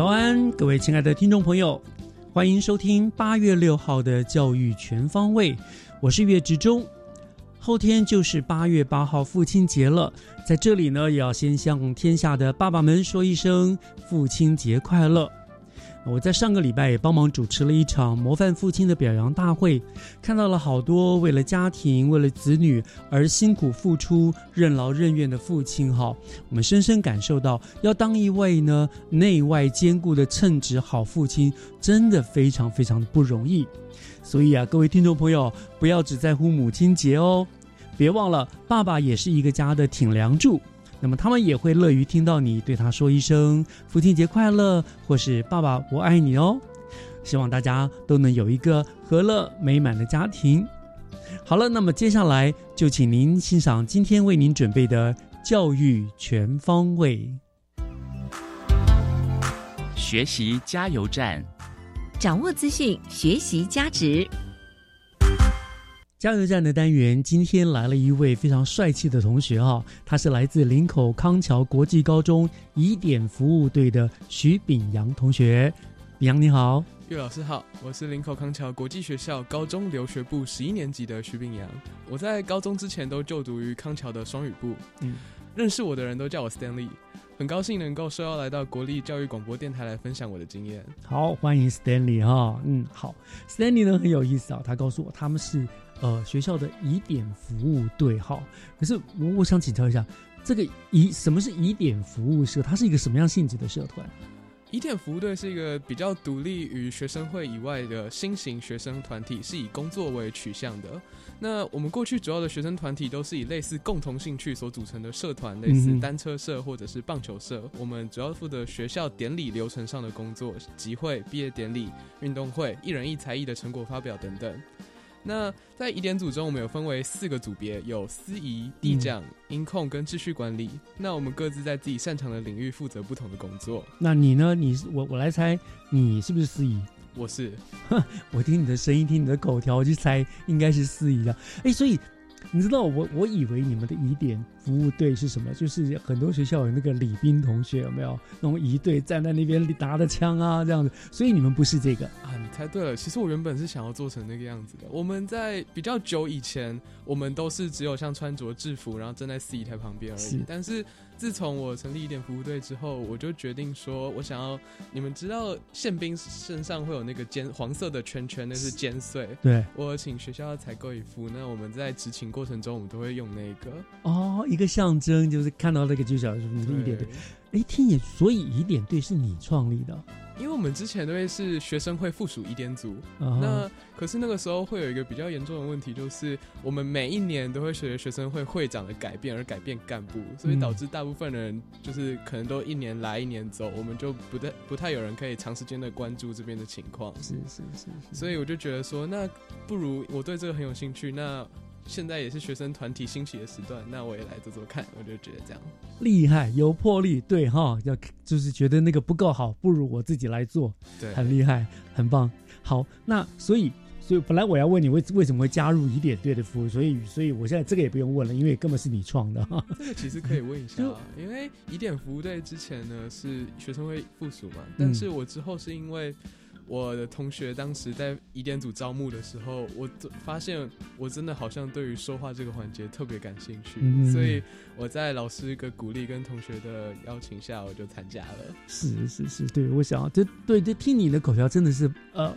早安，各位亲爱的听众朋友，欢迎收听八月六号的教育全方位。我是岳志忠。后天就是八月八号父亲节了，在这里呢，也要先向天下的爸爸们说一声父亲节快乐。我在上个礼拜也帮忙主持了一场模范父亲的表扬大会，看到了好多为了家庭、为了子女而辛苦付出、任劳任怨的父亲。哈，我们深深感受到，要当一位呢内外兼顾的称职好父亲，真的非常非常的不容易。所以啊，各位听众朋友，不要只在乎母亲节哦，别忘了，爸爸也是一个家的挺梁柱。那么他们也会乐于听到你对他说一声“父亲节快乐”或是“爸爸我爱你”哦。希望大家都能有一个和乐美满的家庭。好了，那么接下来就请您欣赏今天为您准备的教育全方位学习加油站，掌握资讯，学习加值。加油站的单元，今天来了一位非常帅气的同学哈，他是来自林口康桥国际高中疑点服务队的徐炳阳同学。炳阳你好，岳老师好，我是林口康桥国际学校高中留学部十一年级的徐炳阳。我在高中之前都就读于康桥的双语部，嗯，认识我的人都叫我 Stanley，很高兴能够受邀来到国立教育广播电台来分享我的经验。好，欢迎 Stanley 哈，嗯，好，Stanley 呢很有意思啊，他告诉我他们是。呃，学校的疑点服务队号，可是我我想请教一下，这个疑什么是疑点服务社？它是一个什么样性质的社团？疑点服务队是一个比较独立于学生会以外的新型学生团体，是以工作为取向的。那我们过去主要的学生团体都是以类似共同兴趣所组成的社团，类似单车社或者是棒球社。我们主要负责学校典礼流程上的工作，集会、毕业典礼、运动会、一人一才艺的成果发表等等。那在疑点组中，我们有分为四个组别，有司仪、地长、音控跟秩序管理。那我们各自在自己擅长的领域负责不同的工作。那你呢？你是我，我来猜，你是不是司仪？我是。我听你的声音，听你的口条，我就猜应该是司仪的。哎，所以。你知道我我以为你们的疑点服务队是什么？就是很多学校有那个礼宾同学有没有那种疑队站在那边拿着枪啊这样子，所以你们不是这个啊？你猜对了，其实我原本是想要做成那个样子的。我们在比较久以前，我们都是只有像穿着制服，然后站在司仪台旁边而已。但是自从我成立一点服务队之后，我就决定说，我想要你们知道宪兵身上会有那个尖黄色的圈圈，那是尖穗。对，我请学校采购一副，那我们在执勤过程中，我们都会用那个哦，一个象征就是看到那个就小是你的疑点队。哎，听也，所以疑点队是你创立的。因为我们之前都会是学生会附属一点组，那可是那个时候会有一个比较严重的问题，就是我们每一年都会随着学生会会长的改变而改变干部，所以导致大部分人就是可能都一年来一年走，我们就不太不太有人可以长时间的关注这边的情况。是是是，所以我就觉得说，那不如我对这个很有兴趣，那。现在也是学生团体兴起的时段，那我也来做做看，我就觉得这样厉害，有魄力，对哈，要就是觉得那个不够好，不如我自己来做，对，很厉害，很棒。好，那所以所以本来我要问你为为什么会加入疑点队的服务，所以所以我现在这个也不用问了，因为根本是你创的。这个其实可以问一下就，因为疑点服务队之前呢是学生会附属嗯嘛，但是我之后是因为我的同学当时在疑点组招募的时候，我发现我真的好像对于说话这个环节特别感兴趣，嗯所以我在老师一个鼓励跟同学的邀请下，我就参加了。是是是，对我想这对这听你的口条真的是呃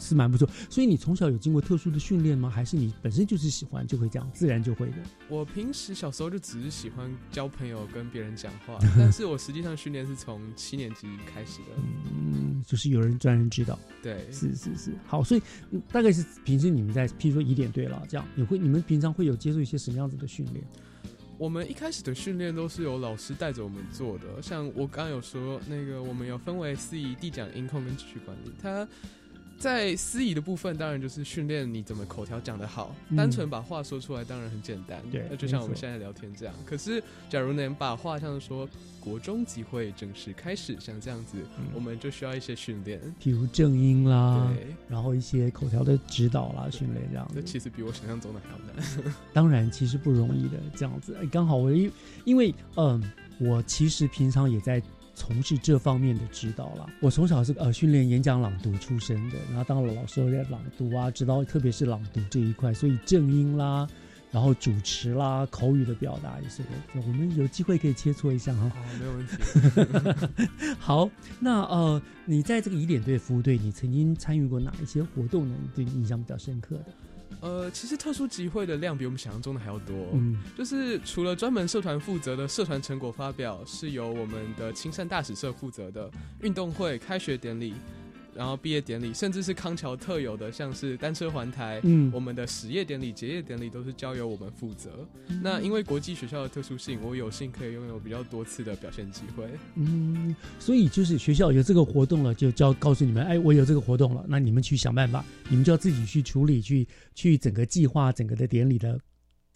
是蛮不错。所以你从小有经过特殊的训练吗？还是你本身就是喜欢就会这样自然就会的？我平时小时候就只是喜欢交朋友、跟别人讲话，但是我实际上训练是从七年级开始的。嗯，就是有人专人指导。对，是是是，好，所以、嗯大概是平时你们在，譬如说疑点对了，这样你会你们平常会有接受一些什么样子的训练？我们一开始的训练都是由老师带着我们做的，像我刚刚有说，那个我们有分为司仪、递奖、音控跟秩序管理。它在司仪的部分，当然就是训练你怎么口条讲得好，嗯单纯把话说出来当然很简单，对那就像我们现在聊天这样。可是，假如能把话像说国中集会正式开始，像这样子，嗯我们就需要一些训练。比如正音啦，对，然后一些口条的指导啦、训练这样子。这其实比我想象中的还要难。当然，其实不容易的，这样子。哎刚好我因因为嗯，我其实平常也在从事这方面的指导啦。我从小是呃训练演讲朗读出身的，然后当了老师，有在朗读啊，指导特别是朗读这一块，所以正音啦。然后主持啦，口语的表达也是会，我们有机会可以切磋一下哈。好，没有问题。好，那呃，你在这个疑点队服务队，你曾经参与过哪一些活动呢？你对你印象比较深刻的？呃，其实特殊集会的量比我们想象中的还要多、嗯，就是除了专门社团负责的社团成果发表是由我们的青山大使社负责的，运动会、开学典礼，然后毕业典礼，甚至是康桥特有的，像是单车环台，嗯我们的始业典礼、结业典礼都是交由我们负责。嗯那因为国际学校的特殊性，我有幸可以拥有比较多次的表现机会。嗯，所以就是学校有这个活动了，就就要告诉你们，哎，我有这个活动了，那你们去想办法，你们就要自己去处理，去去整个计划整个的典礼的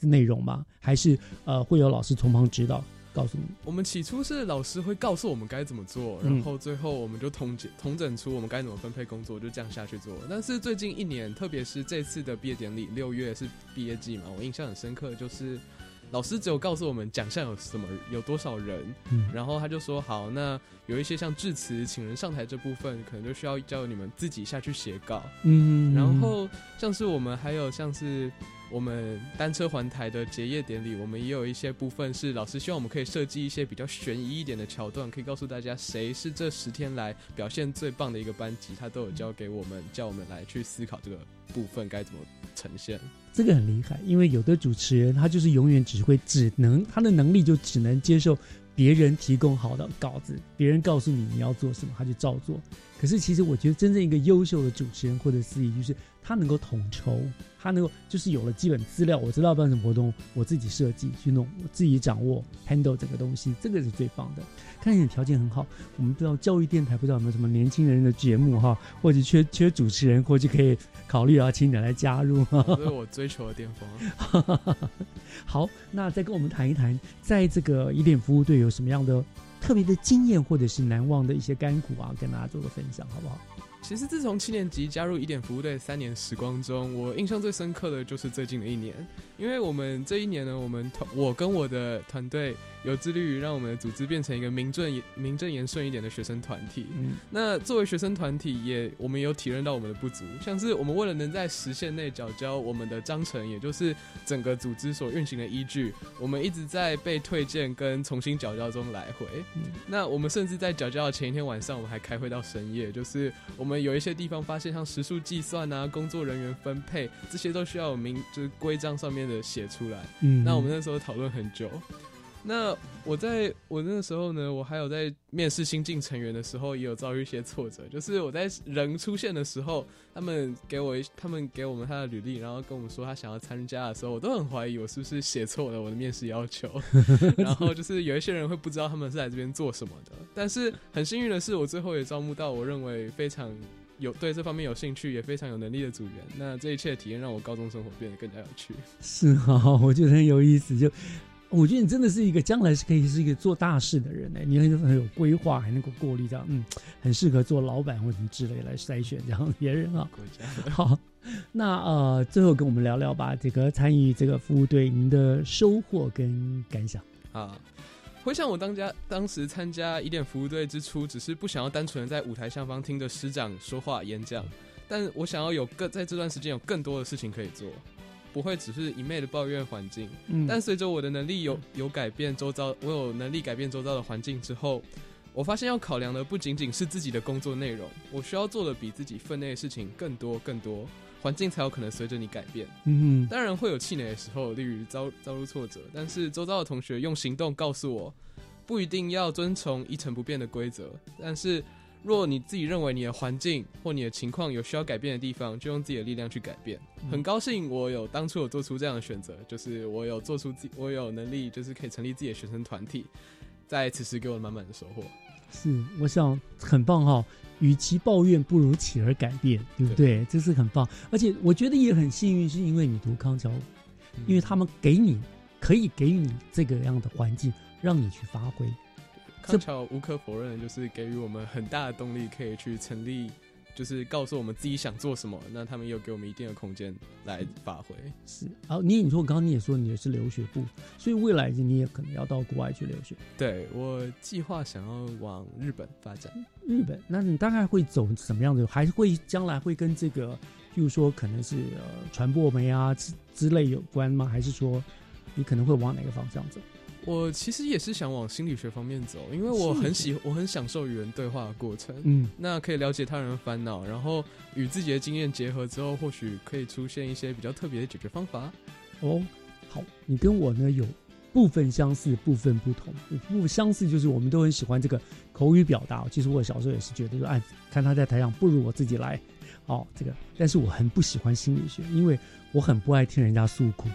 内容吗？还是呃会有老师从旁指导，告诉你？我们起初是老师会告诉我们该怎么做，嗯然后最后我们就统整统整出我们该怎么分配工作，就这样下去做。但是最近一年，特别是这次的毕业典礼，六月是毕业季嘛，我印象很深刻，就是老师只有告诉我们奖项有什么，有多少人，嗯然后他就说好，那有一些像致辞、请人上台这部分，可能就需要叫你们自己下去写稿。嗯，然后像是我们还有像是我们单车环台的结业典礼，我们也有一些部分是老师希望我们可以设计一些比较悬疑一点的桥段，可以告诉大家谁是这十天来表现最棒的一个班级，他都有交给我们，叫我们来去思考这个部分该怎么呈现。这个很厉害，因为有的主持人他就是永远只会只能他的能力就只能接受别人提供好的稿子，别人告诉你你要做什么，他就照做。可是其实我觉得真正一个优秀的主持人或者司仪，就是他能够统筹，他能够就是有了基本资料，我知道办什么活动，我自己设计去弄，我自己掌握 handle 整个东西，这个是最棒的。看你的条件很好，我们不知道教育电台不知道有没有什么年轻人的节目哈，或者缺缺主持人，或者可以考虑啊，请你来加入。这是我追求的巅峰。好，那再跟我们谈一谈，在这个疑点服务队有什么样的特别的经验，或者是难忘的一些甘苦啊，跟大家做个分享，好不好？其实自从七年级加入一点服务队三年时光中，我印象最深刻的就是最近的一年，因为我们这一年呢，我们团我跟我的团队有致力于让我们的组织变成一个名正名正言顺一点的学生团体。嗯那作为学生团体也，我们有体认到我们的不足，像是我们为了能在时限内缴交我们的章程，也就是整个组织所运行的依据，我们一直在被推荐跟重新缴交中来回。嗯那我们甚至在缴交的前一天晚上，我们还开会到深夜，就是我们有一些地方发现，像时数计算啊、工作人员分配这些都需要有明就是规章上面的写出来。嗯那我们那时候讨论很久。那我在我那个时候呢，我还有在面试新进成员的时候，也有遭遇一些挫折。就是我在人出现的时候，他们给我一他们给我们他的履历，然后跟我们说他想要参加的时候，我都很怀疑我是不是写错了我的面试要求。然后就是有一些人会不知道他们是来这边做什么的。但是很幸运的是，我最后也招募到我认为非常有对这方面有兴趣，也非常有能力的组员。那这一切的体验让我高中生活变得更加有趣。是啊，我觉得很有意思。就我觉得你真的是一个将来是可以是一个做大事的人呢，你很很有规划，还能够过滤这样，嗯，很适合做老板或什么之类来筛选这样别人啊。好，那呃，最后跟我们聊聊吧，这个参与这个服务队，您的收获跟感想啊。回想我当家当时参加一点服务队之初，只是不想要单纯的在舞台上方听着师长说话演讲，但我想要有更在这段时间有更多的事情可以做，不会只是一昧的抱怨环境。嗯，但随着我的能力有有改变周遭，我有能力改变周遭的环境之后，我发现要考量的不仅仅是自己的工作内容，我需要做的比自己分内的事情更多更多。环境才有可能随着你改变。嗯，当然会有气馁的时候，例如遭遭遇挫折。但是周遭的同学用行动告诉我，不一定要遵从一成不变的规则。但是若你自己认为你的环境或你的情况有需要改变的地方，就用自己的力量去改变。很高兴我有当初有做出这样的选择，就是我有做出自我有能力，就是可以成立自己的学生团体，在此时给我满满的收获。是，我想很棒哈。与其抱怨，不如起而改变，对不对？这是很棒。而且我觉得也很幸运，是因为你读康桥，因为他们给你可以给予你这个样的环境，让你去发挥。康桥无可否认，就是给予我们很大的动力，可以去成立。就是告诉我们自己想做什么，那他们又给我们一定的空间来发挥。是，好，你你说刚刚你也说你也是留学部，所以未来你也可能要到国外去留学。对我计划想要往日本发展。日本，那你大概会走什么样的？还会将来会跟这个，譬如说可能是呃传播媒啊之之类有关吗？还是说你可能会往哪个方向走？我其实也是想往心理学方面走，因为我很喜，我很享受与人对话的过程。嗯，那可以了解他人的烦恼，然后与自己的经验结合之后，或许可以出现一些比较特别的解决方法。哦，好，你跟我呢有部分相似，部分不同。不相似就是我们都很喜欢这个口语表达。其实我小时候也是觉得说，哎，看他在台上，不如我自己来。哦，这个，但是我很不喜欢心理学，因为我很不爱听人家诉苦。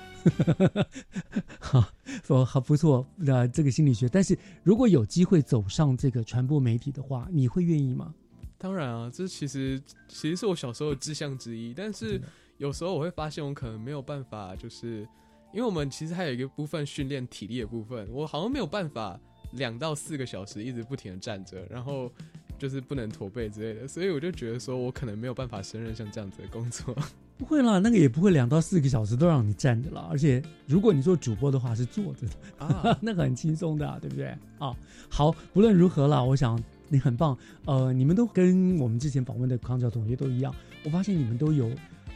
好，说好不错，那这个心理学，但是如果有机会走上这个传播媒体的话，你会愿意吗？当然啊，这其实其实是我小时候的志向之一，但是有时候我会发现我可能没有办法，就是因为我们其实还有一个部分训练体力的部分，我好像没有办法两到四个小时一直不停的站着，然后。就是不能驼背之类的，所以我就觉得说，我可能没有办法胜任像这样子的工作。不会啦，那个也不会两到四个小时都让你站着了。而且如果你做主播的话，是坐着的啊，那个很轻松的，对不对？啊，好，不论如何啦，我想你很棒。呃，你们都跟我们之前访问的康教同学都一样，我发现你们都有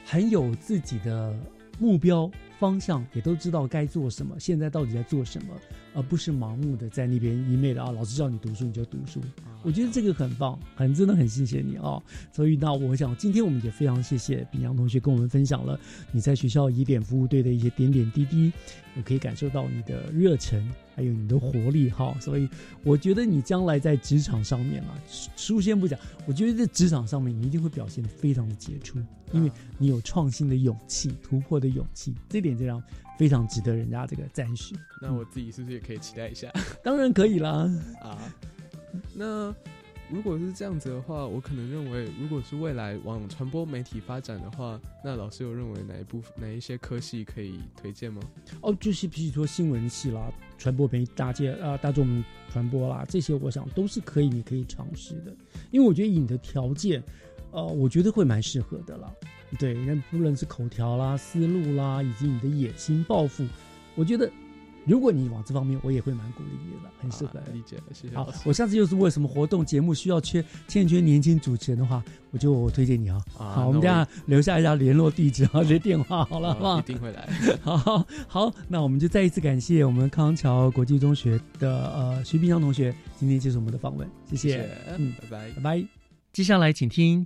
很有自己的目标方向，也都知道该做什么，现在到底在做什么。而不是盲目的在那边一昧的啊，老师叫你读书你就读书，我觉得这个很棒，很真的很谢谢你啊。所以那我想今天我们也非常谢谢炳阳同学跟我们分享了你在学校疑点服务队的一些点点滴滴，我可以感受到你的热忱。还有你的活力哈，所以我觉得你将来在职场上面啊，书先不讲，我觉得在职场上面你一定会表现的非常的杰出，因为你有创新的勇气、突破的勇气，这点这样非常值得人家这个赞许。那我自己是不是也可以期待一下？当然可以啦啊，那。如果是这样子的话，我可能认为，如果是未来往传播媒体发展的话，那老师有认为哪一部分、哪一些科系可以推荐吗？哦，就是比如说新闻系啦、传播媒大界啊、大众传播啦，这些我想都是可以，你可以尝试的。因为我觉得以你的条件，呃，我觉得会蛮适合的啦。对，那不论是口条啦、思路啦，以及你的野心抱负，我觉得。如果你往这方面，我也会蛮鼓励你的，很适合理解。谢谢。好，我下次又是为什么活动节目需要缺欠缺年轻主持人的话，我就我推荐你啊。好，我们等下留下一下联络地址啊，这电话好了，好吧？一定会来。好好，那我们就再一次感谢我们康桥国际中学的呃徐冰香同学今天接受我们的访问，谢谢。嗯，拜拜，拜拜。接下来请听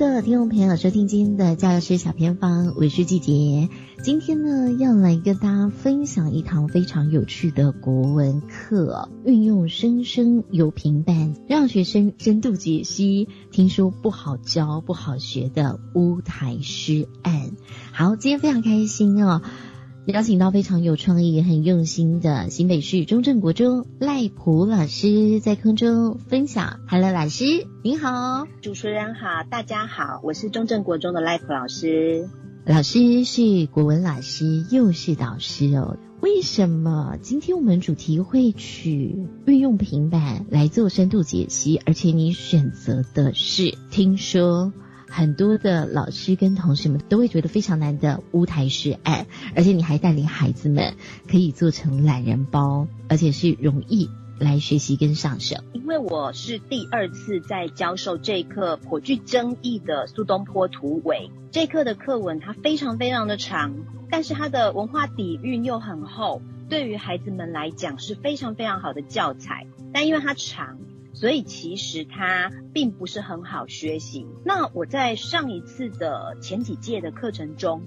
各位听众朋友收听今天的教师小偏方，我是季杰。今天呢，要来跟大家分享一堂非常有趣的国文课，运用生生有平板，让学生深度解析听说不好教、不好学的乌台诗案。好，今天非常开心哦。邀请到非常有创意、很用心的新北市中正国中赖普老师在空中分享。Hello，老师您好，主持人好，大家好，我是中正国中的赖普老师。老师是国文老师，又是导师哦。为什么今天我们主题会取运用平板来做深度解析？而且你选择的是听说很多的老师跟同学们都会觉得非常难的乌台诗案，而且你还带领孩子们可以做成懒人包，而且是容易。来学习跟上手，因为我是第二次在教授这一课颇具争议的苏东坡图围。这课的课文它非常非常的长，但是它的文化底蕴又很厚，对于孩子们来讲是非常非常好的教材。但因为它长，所以其实它并不是很好学习。那我在上一次的前几届的课程中。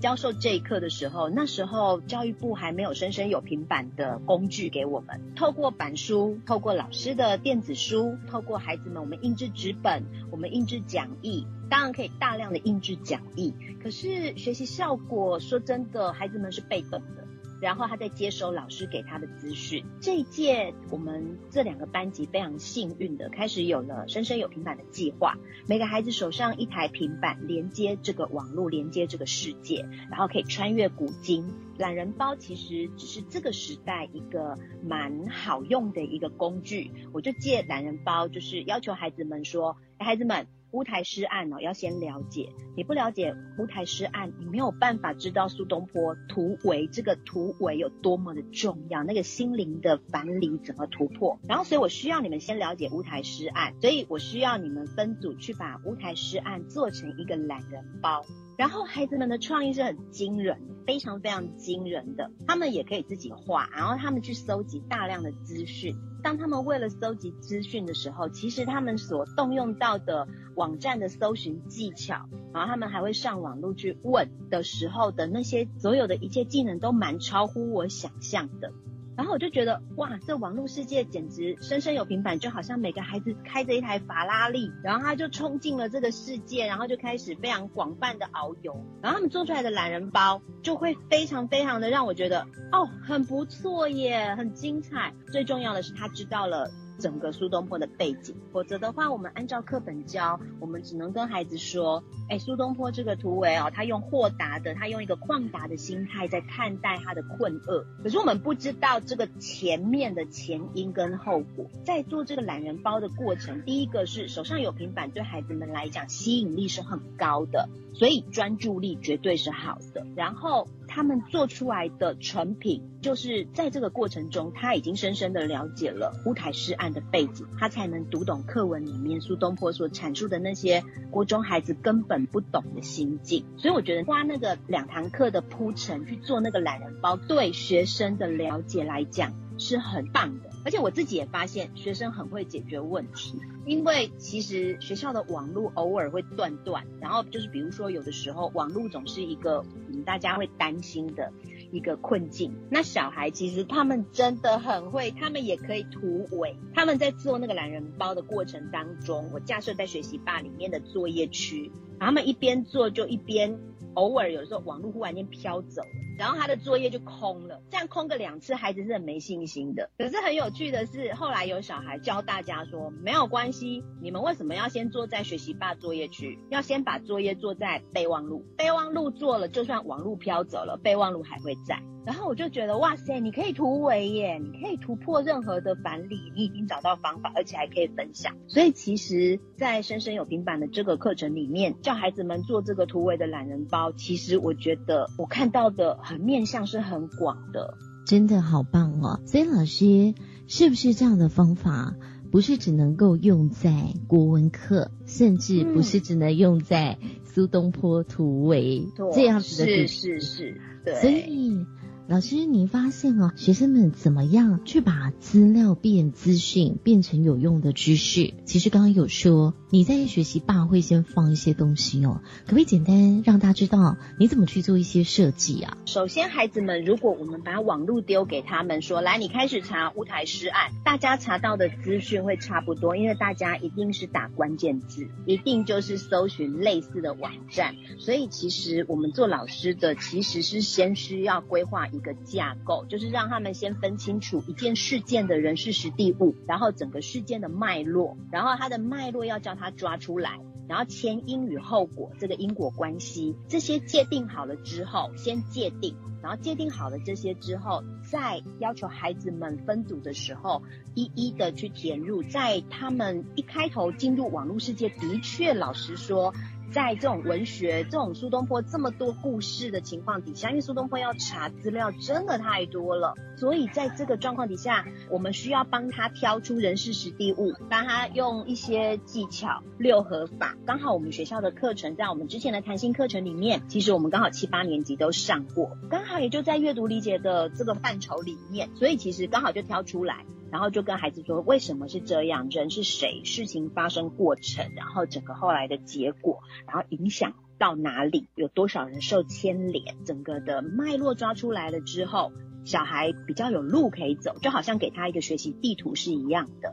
教授这一课的时候，那时候教育部还没有生生有平板的工具给我们，透过板书，透过老师的电子书，透过孩子们我们印制纸本，我们印制讲义，当然可以大量的印制讲义，可是学习效果说真的，孩子们是被动的。然后他在接收老师给他的资讯。这一届我们这两个班级非常幸运的，开始有了“生生有平板”的计划。每个孩子手上一台平板，连接这个网络，连接这个世界，然后可以穿越古今。懒人包其实只是这个时代一个蛮好用的一个工具。我就借懒人包，就是要求孩子们说：“孩子们。”乌台诗案哦，要先了解。你不了解乌台诗案，你没有办法知道苏东坡突围这个突围有多么的重要，那个心灵的樊篱怎么突破。然后，所以我需要你们先了解乌台诗案，所以我需要你们分组去把乌台诗案做成一个懒人包。然后孩子们的创意是很惊人，非常非常惊人的。他们也可以自己画，然后他们去搜集大量的资讯。当他们为了搜集资讯的时候，其实他们所动用到的网站的搜寻技巧，然后他们还会上网络去问的时候的那些所有的一切技能，都蛮超乎我想象的。然后我就觉得，哇，这网络世界简直生生有平板，就好像每个孩子开着一台法拉利，然后他就冲进了这个世界，然后就开始非常广泛的遨游，然后他们做出来的懒人包就会非常非常的让我觉得，哦，很不错耶，很精彩。最重要的是，他知道了。整个苏东坡的背景，否则的话，我们按照课本教，我们只能跟孩子说，哎，苏东坡这个突围哦，他用豁达的，他用一个旷达的心态在看待他的困厄。可是我们不知道这个前面的前因跟后果。在做这个懒人包的过程，第一个是手上有平板，对孩子们来讲吸引力是很高的，所以专注力绝对是好的。然后。他们做出来的成品，就是在这个过程中，他已经深深的了解了乌台诗案的背景，他才能读懂课文里面苏东坡所阐述的那些国中孩子根本不懂的心境。所以我觉得花那个两堂课的铺陈去做那个懒人包，对学生的了解来讲是很棒的。而且我自己也发现，学生很会解决问题。因为其实学校的网络偶尔会断断，然后就是比如说有的时候网络总是一个嗯大家会担心的一个困境。那小孩其实他们真的很会，他们也可以突围。他们在做那个懒人包的过程当中，我架设在学习吧里面的作业区，他们一边做就一边。偶尔有时候网络忽然间飘走了，然后他的作业就空了，这样空个两次，孩子是很没信心的。可是很有趣的是，后来有小孩教大家说，没有关系，你们为什么要先坐在学习霸作业区？要先把作业做在备忘录，备忘录做了，就算网络飘走了，备忘录还会在。然后我就觉得，哇塞，你可以突围耶，你可以突破任何的板理，你已经找到方法，而且还可以分享。所以其实，在深深有平板的这个课程里面，教孩子们做这个突围的懒人包，其实我觉得我看到的很面向是很广的，真的好棒哦。所以老师是不是这样的方法，不是只能够用在国文课，甚至不是只能用在苏东坡突围这样子的？是是是，对。所以。老师，您发现哦，学生们怎么样去把资料变资讯，变成有用的知识？其实刚刚有说你在学习霸会先放一些东西哦，可不可以简单让大家知道你怎么去做一些设计啊？首先，孩子们，如果我们把网络丢给他们，说来你开始查乌台诗案，大家查到的资讯会差不多，因为大家一定是打关键字，一定就是搜寻类似的网站，所以其实我们做老师的其实是先需要规划。一个架构，就是让他们先分清楚一件事件的人事实地物，然后整个事件的脉络，然后它的脉络要叫他抓出来，然后前因与后果这个因果关系这些界定好了之后，先界定，然后界定好了这些之后，再要求孩子们分组的时候，一一的去填入，在他们一开头进入网络世界，的确老实说。在这种文学、这种苏东坡这么多故事的情况底下，因为苏东坡要查资料真的太多了，所以在这个状况底下，我们需要帮他挑出人事实地物，帮他用一些技巧六合法。刚好我们学校的课程在我们之前的弹性课程里面，其实我们刚好七八年级都上过，刚好也就在阅读理解的这个范畴里面，所以其实刚好就挑出来。然后就跟孩子说，为什么是这样？人是谁？事情发生过程，然后整个后来的结果，然后影响到哪里？有多少人受牵连？整个的脉络抓出来了之后，小孩比较有路可以走，就好像给他一个学习地图是一样的。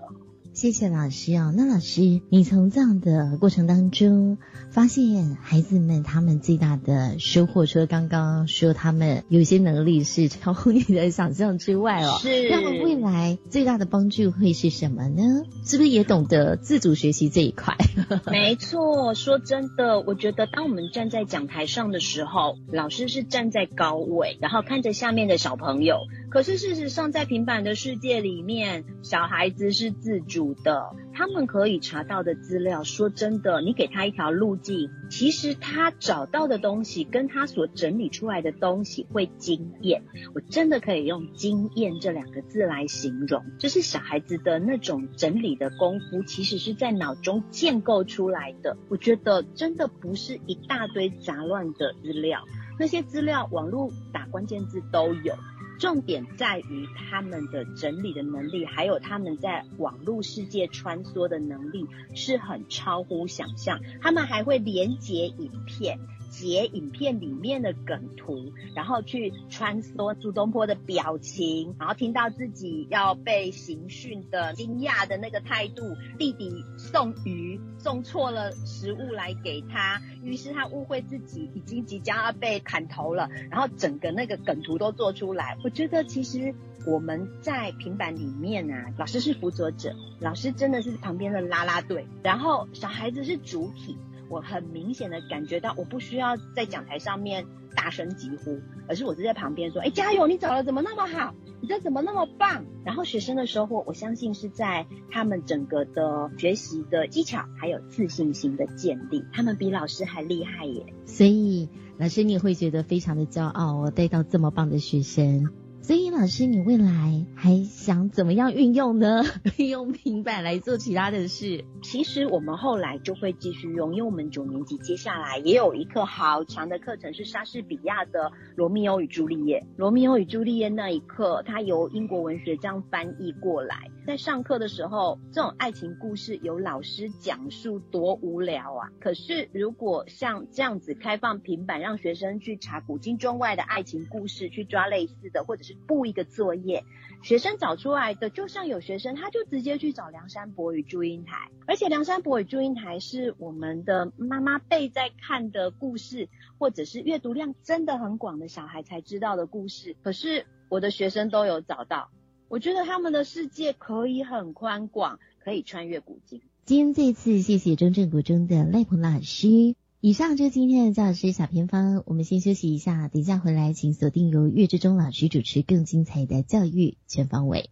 谢谢老师哦。那老师，你从这样的过程当中，发现孩子们他们最大的收获，除了刚刚说他们有些能力是超乎你的想象之外哦，是。那么未来最大的帮助会是什么呢？是不是也懂得自主学习这一块？没错，说真的，我觉得当我们站在讲台上的时候，老师是站在高位，然后看着下面的小朋友。可是事实上，在平板的世界里面，小孩子是自主的，他们可以查到的资料。说真的，你给他一条路径，其实他找到的东西跟他所整理出来的东西会惊艳。我真的可以用“惊艳”这两个字来形容，就是小孩子的那种整理的功夫，其实是在脑中建构出来的。我觉得真的不是一大堆杂乱的资料，那些资料网络打关键字都有。重点在于他们的整理的能力，还有他们在网络世界穿梭的能力是很超乎想象。他们还会连接影片。截影片里面的梗图，然后去穿梭苏东坡的表情，然后听到自己要被刑讯的惊讶的那个态度。弟弟送鱼送错了食物来给他，于是他误会自己已经即将要被砍头了，然后整个那个梗图都做出来。我觉得其实我们在平板里面啊，老师是辅佐者，老师真的是旁边的拉拉队，然后小孩子是主体。我很明显的感觉到，我不需要在讲台上面大声疾呼，而是我是在旁边说：“哎，加油！你找的怎么那么好？你这怎么那么棒？”然后学生的收获，我相信是在他们整个的学习的技巧还有自信心的建立，他们比老师还厉害耶。所以老师你会觉得非常的骄傲，我带到这么棒的学生。所以老师，你未来还想怎么样运用呢？用平板来做其他的事？其实我们后来就会继续用，因为我们九年级接下来也有一课好长的课程是莎士比亚的《罗密欧与朱丽叶》。《罗密欧与朱丽叶》那一课，它由英国文学这样翻译过来。在上课的时候，这种爱情故事由老师讲述多无聊啊！可是如果像这样子开放平板，让学生去查古今中外的爱情故事，去抓类似的，或者是布一个作业，学生找出来的，就像有学生他就直接去找梁山伯与祝英台，而且梁山伯与祝英台是我们的妈妈辈在看的故事，或者是阅读量真的很广的小孩才知道的故事。可是我的学生都有找到，我觉得他们的世界可以很宽广，可以穿越古今。今天这次谢谢中正国中的赖鹏老师。以上就是今天的教师小偏方，我们先休息一下，等一下回来请锁定由岳志忠老师主持更精彩的教育全方位。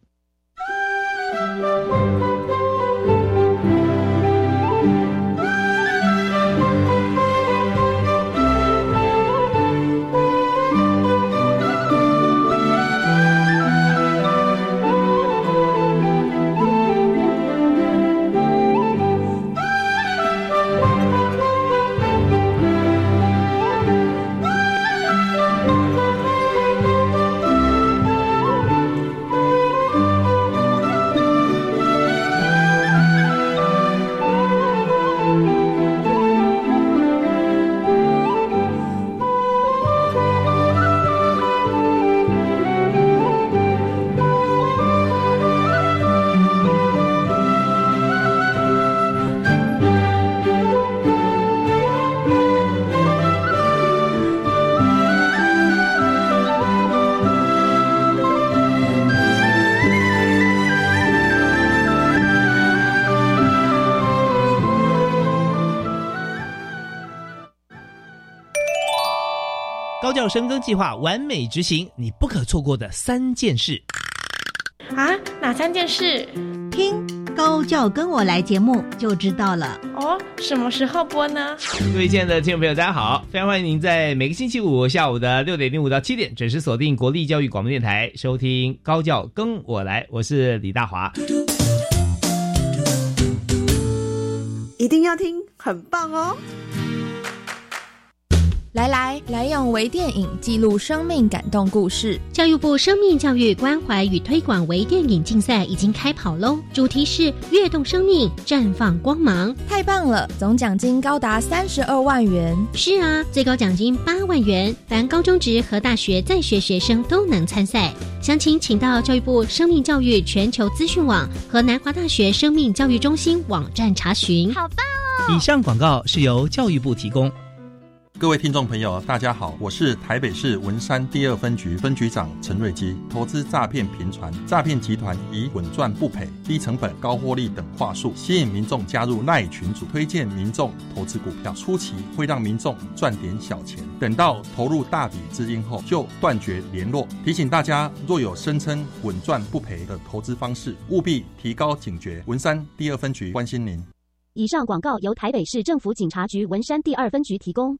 深耕计划完美执行，你不可错过的三件事。啊，哪三件事？听高教跟我来节目就知道了。哦，什么时候播呢？各位亲爱的听众朋友，大家好，非常欢迎您在每个星期五下午的六点零五到七点准时锁定国立教育广播电台，收听高教跟我来，我是李大华。一定要听，很棒哦！来来来，用微电影记录生命感动故事。教育部生命教育关怀与推广微电影竞赛已经开跑喽！主题是跃动生命，绽放光芒。太棒了，总奖金高达三十二万元。是啊，最高奖金八万元，凡高中职和大学在学学生都能参赛。详情请到教育部生命教育全球资讯网和南华大学生命教育中心网站查询。好棒哦！以上广告是由教育部提供。各位听众朋友，大家好，我是台北市文山第二分局分局长陈瑞基。投资诈骗频传，诈骗集团以稳赚不赔、低成本、高获利等话术吸引民众加入赖群组，推荐民众投资股票。初期会让民众赚点小钱，等到投入大笔资金后就断绝联络。提醒大家，若有声称稳赚不赔的投资方式，务必提高警觉。文山第二分局关心您。以上广告由台北市政府警察局文山第二分局提供。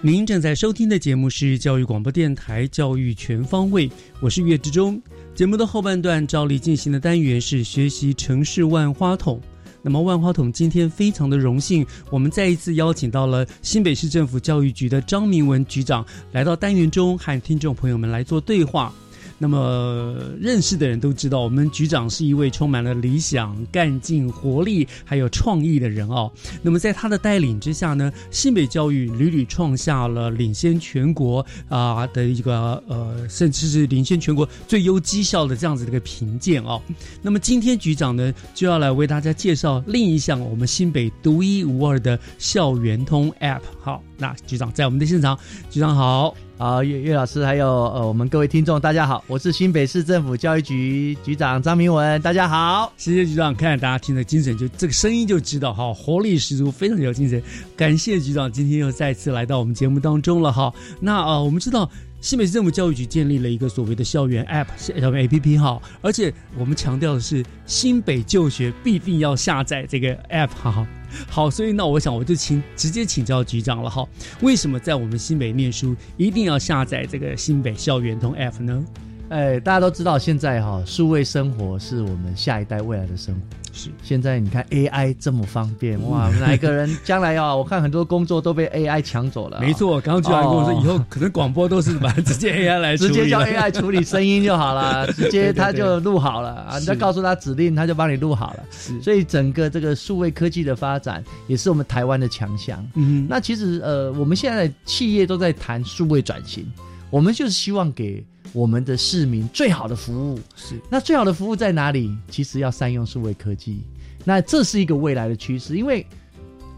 您正在收听的节目是教育广播电台《教育全方位》，我是岳志忠。节目的后半段照例进行的单元是学习城市万花筒。那么万花筒今天非常的荣幸，我们再一次邀请到了新北市政府教育局的张明文局长来到单元中，和听众朋友们来做对话。那么认识的人都知道，我们局长是一位充满了理想、干劲、活力，还有创意的人哦。那么在他的带领之下呢，新北教育屡屡创下了领先全国啊的一个呃，甚至是领先全国最优绩效的这样子的一个评鉴哦。那么今天局长呢，就要来为大家介绍另一项我们新北独一无二的校园通 App。好，那局长在我们的现场，局长好。好，岳岳老师，还有呃，我们各位听众，大家好，我是新北市政府教育局局长张明文，大家好，谢谢局长，看大家听的精神，就这个声音就知道哈，活力十足，非常有精神。感谢局长今天又再次来到我们节目当中了哈。那呃，我们知道新北市政府教育局建立了一个所谓的校园 App，校园 APP 哈，而且我们强调的是新北就学必定要下载这个 App 哈。好，所以那我想我就请直接请教局长了哈。为什么在我们新北念书一定要下载这个新北校园通 App 呢？哎，大家都知道现在哈，数位生活是我们下一代未来的生活。是，现在你看 AI 这么方便哇，哪一个人将来啊？我看很多工作都被 AI 抢走了。没错，刚刚居然跟我说，以后可能广播都是把直接 AI 来直接叫 AI 处理声音就好了，直接他就录好了啊，你再告诉他指令，他就帮你录好了。是，所以整个这个数位科技的发展也是我们台湾的强项。嗯，那其实呃，我们现在企业都在谈数位转型，我们就是希望给。我们的市民最好的服务是那最好的服务在哪里？其实要善用数位科技，那这是一个未来的趋势。因为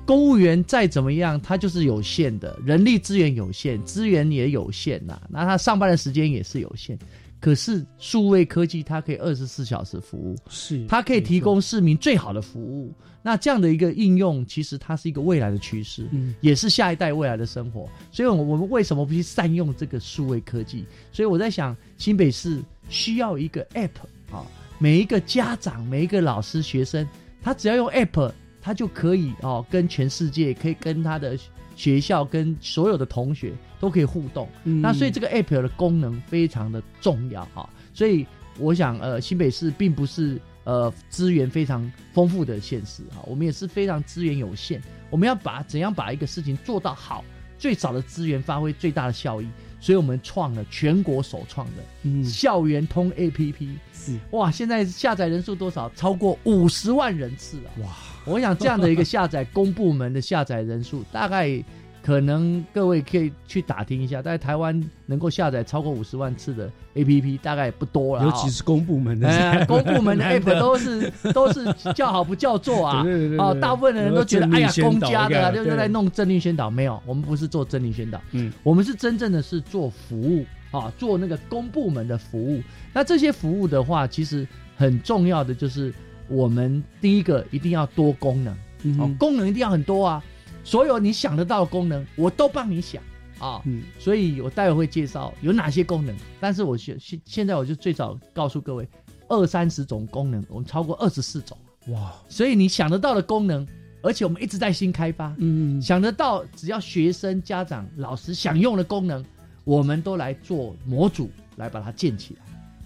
公务员再怎么样，他就是有限的，人力资源有限，资源也有限呐。那他上班的时间也是有限。可是数位科技它可以二十四小时服务，是它可以提供市民最好的服务。那这样的一个应用，其实它是一个未来的趋势，嗯，也是下一代未来的生活。所以，我我们为什么不去善用这个数位科技？所以我在想，新北市需要一个 App 啊，每一个家长、每一个老师、学生，他只要用 App，他就可以哦，跟全世界，可以跟他的。学校跟所有的同学都可以互动，那所以这个 app 的功能非常的重要哈。所以我想呃新北市并不是呃资源非常丰富的县市啊，我们也是非常资源有限，我们要把怎样把一个事情做到好，最少的资源发挥最大的效益，所以我们创了全国首创的嗯校园通 APP。是哇，现在下载人数多少？超过五十万人次啊！哇，我想这样的一个下载，公部门的下载人数大概可能各位可以去打听一下，在台湾能够下载超过五十万次的 APP 大概也不多了、尤其是公部门的，哎，公部门的 app 都是都是叫好不叫座啊！对对对对哦，大部分的人都觉得，哎呀，公家的啊，对就是在弄政令宣导。没有，我们不是做政令宣导，嗯，我们是真正的是做服务啊，做那个公部门的服务。那这些服务的话，其实很重要的就是我们第一个一定要多功能，嗯哦，功能一定要很多啊，所有你想得到的功能，我都帮你想。啊。嗯，所以我待会会介绍有哪些功能，但是我现现现在我就最早告诉各位，二三十种功能，我们超过二十四种，哇！所以你想得到的功能，而且我们一直在新开发，嗯，想得到只要学生、家长、老师想用的功能，我们都来做模组来把它建起来。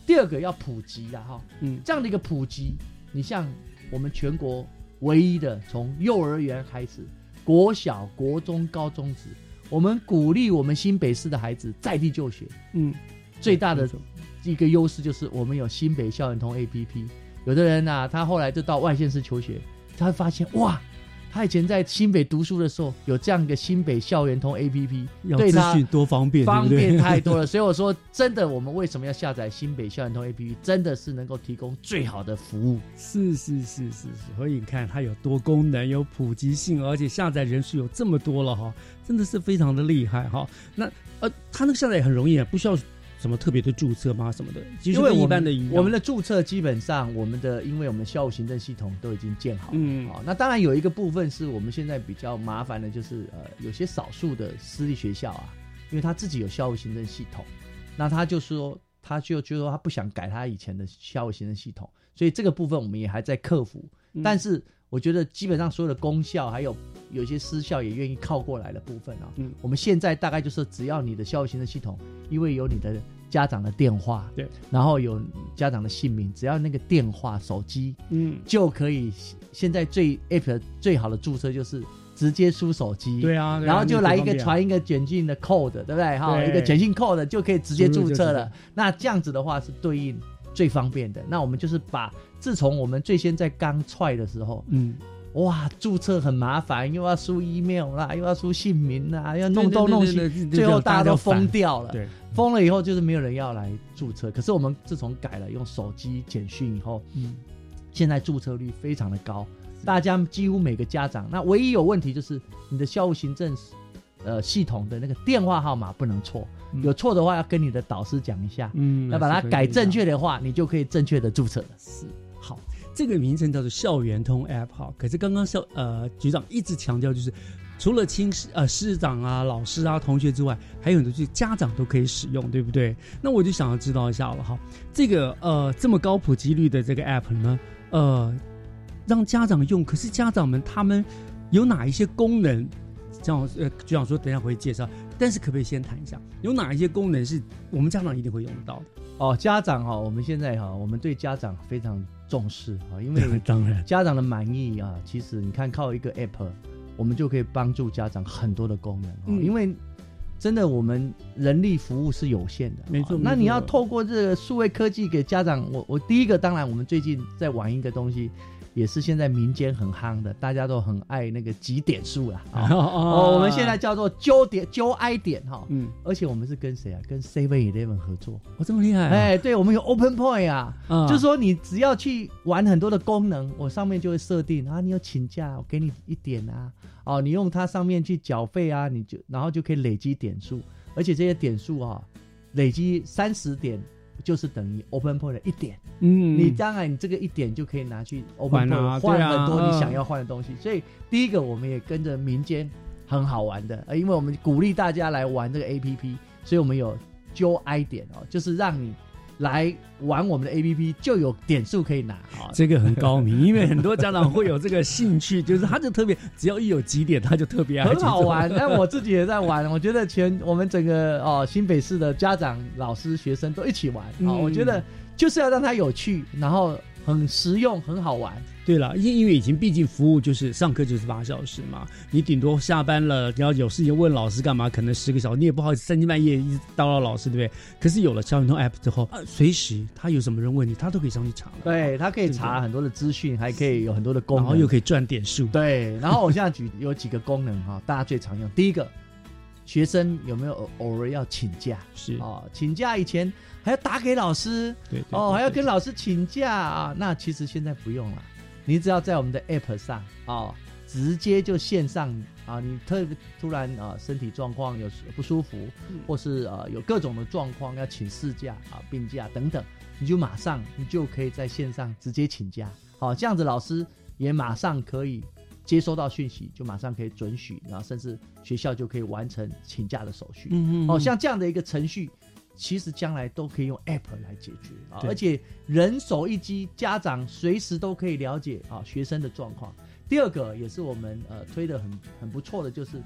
第二个要普及啊，哈，嗯，这样的一个普及，你像我们全国唯一的从幼儿园开始，国小、国中、高中职，我们鼓励我们新北市的孩子在地就学，嗯，最大的一个优势就是我们有新北校园通 APP。有的人呐、他后来就到外县市求学，他会发现哇，他以前在新北读书的时候有这样一个新北校园通 APP，要对他多方便，方便太多了。所以我说，真的，我们为什么要下载新北校园通 APP？真的是能够提供最好的服务。是是是是是，所以你看它有多功能，有普及性，而且下载人数有这么多了哈，真的是非常的厉害哈。那呃，它那个下载也很容易啊，不需要什么特别的注册吗？什么的，因为我们般的我们的注册基本上，我们的因为我们校务行政系统都已经建好了，嗯。好、那当然有一个部分是我们现在比较麻烦的，就是呃，有些少数的私立学校啊，因为他自己有校务行政系统，那他就说他就就说他不想改他以前的校务行政系统，所以这个部分我们也还在克服。嗯。但是我觉得基本上所有的公校还有有一些私校也愿意靠过来的部分啊，嗯。我们现在大概就是只要你的校务行政系统，因为有你的家长的电话，对，然后有家长的姓名，只要那个电话、手机，嗯，就可以。现在最 app 最好的注册就是直接输手机，对啊然后就来一个传一个简讯的 code，对不对？哈，一个简讯 code 就可以直接注册了。那这样子的话是对应最方便的。那我们就是把自从我们最先在刚踹的时候，嗯，哇，注册很麻烦，又要输 email 啦，又要输姓名啦，要弄东弄西最后大家都疯掉了。对，疯了以后就是没有人要来注册。可是我们自从改了用手机简讯以后，嗯，现在注册率非常的高，大家几乎每个家长，那唯一有问题就是你的校务行政呃系统的那个电话号码不能错，嗯有错的话要跟你的导师讲一下，嗯要把它改正确的话，你就可以正确的注册了。是好，这个名称叫做校园通 App 哈。可是刚刚校呃局长一直强调，就是除了亲师呃师长啊、老师啊、同学之外，还有很多就是家长都可以使用，对不对？那我就想要知道一下了哈，这个呃这么高普及率的这个 App 呢，呃让家长用，可是家长们他们有哪一些功能？这样呃局长说等一下会介绍，但是可不可以先谈一下，有哪一些功能是我们家长一定会用得到的？哦，家长哈，我们现在哈，我们对家长非常重视啊，因为 当然家长的满意啊，其实你看靠一个 app，我们就可以帮助家长很多的功能，嗯因为真的我们人力服务是有限的，没错那你要透过这个数位科技给家长，我我第一个当然我们最近在玩一个东西。也是现在民间很夯的，大家都很爱那个集点数啦。哦，哦我们现在叫做揪点揪 I 点哈，嗯，而且我们是跟谁啊？跟 Seven Eleven 合作。哦，这么厉害、啊！哎，对，我们有 Open Point 啊，嗯就是说你只要去玩很多的功能，我上面就会设定啊，你有请假，我给你一点啊，哦，你用它上面去缴费啊，你就然后就可以累积点数，而且这些点数啊，累积三十点就是等于 Open Point 的一点。嗯，你当然你这个一点就可以拿去 Open 换啊 Point 换对啊很多你嗯想要换的东西。所以第一个我们也跟着民间很好玩的，呃因为我们鼓励大家来玩这个 APP，所以我们有揪 I 点哦，就是让你来玩我们的 APP 就有点数可以拿啊。这个很高明，因为很多家长会有这个兴趣，就是他就特别，只要一有几点，他就特别爱很好玩，但我自己也在玩。我觉得全我们整个哦新北市的家长、老师、学生都一起玩啊、嗯我觉得就是要让它有趣，然后很实用，很好玩。对了，因因为已经毕竟服务就是上课就是八小时嘛，你顶多下班了，你要有事情问老师干嘛？可能十个小时，你也不好意思三更半夜一直叨叨老师，对不对？可是有了校园通 App 之后，啊，随时他有什么人问你，他都可以上去查了。对他可以查很多的资讯，还可以有很多的功能，然后又可以赚点数。对，然后我现在举有几个功能哈，大家最常用。第一个，学生有没有偶偶尔要请假？是哦，请假以前还要打给老师，对哦，还要跟老师请假啊。那其实现在不用了。你只要在我们的 App 上啊，直接就线上啊，你特突然啊身体状况有不舒服，或是啊有各种的状况要请事假啊、病假等等，你就马上你就可以在线上直接请假。好，这样子老师也马上可以接收到讯息，就马上可以准许，然后甚至学校就可以完成请假的手续。嗯嗯。哦，像这样的一个程序。其实将来都可以用 App 来解决啊，而且人手一机，家长随时都可以了解啊学生的状况。第二个也是我们呃推的很很不错的，就是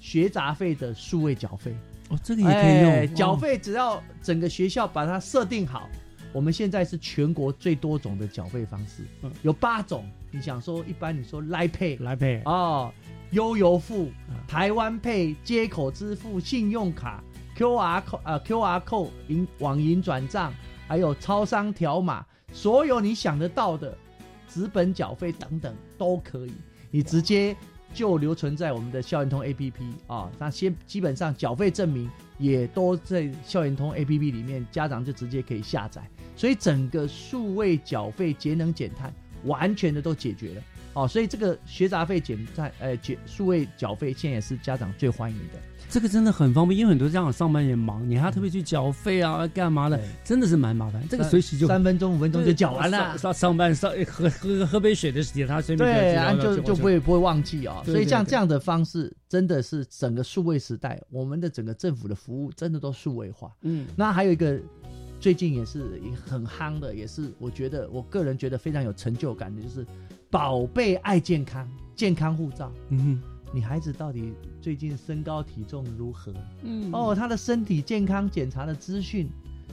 学杂费的数位缴费哦，这个也可以用。缴费只要整个学校把它设定好，我们现在是全国最多种的缴费方式，有八种。你想说一般你说 Line Pay，Line Pay 哦，悠游付、台湾 Pay、接口支付、信用卡。Q R 扣呃 Q R 扣银网银转账，还有超商条码，所有你想得到的纸本缴费等等都可以，你直接就留存在我们的校园通 A P P 啊。那先基本上缴费证明也都在校园通 A P P 里面，家长就直接可以下载，所以整个数位缴费节能减碳完全的都解决了哦。所以这个学杂费减在呃减数位缴费现在也是家长最欢迎的。这个真的很方便，因为很多家长上班也忙，你还要特别去缴费啊，干嘛的，真的是蛮麻烦。这个随时就三分钟、五分钟就缴完了。上上班上喝喝喝杯水的时间，他随便对啊，就就不会不会忘记啊。所以像这样的方式，真的是整个数位时代，我们的整个政府的服务真的都数位化。嗯，那还有一个最近也是很夯的，也是我觉得我个人觉得非常有成就感的，就是宝贝爱健康健康护照。嗯哼。你孩子到底最近身高体重如何？嗯，哦，他的身体健康检查的资讯，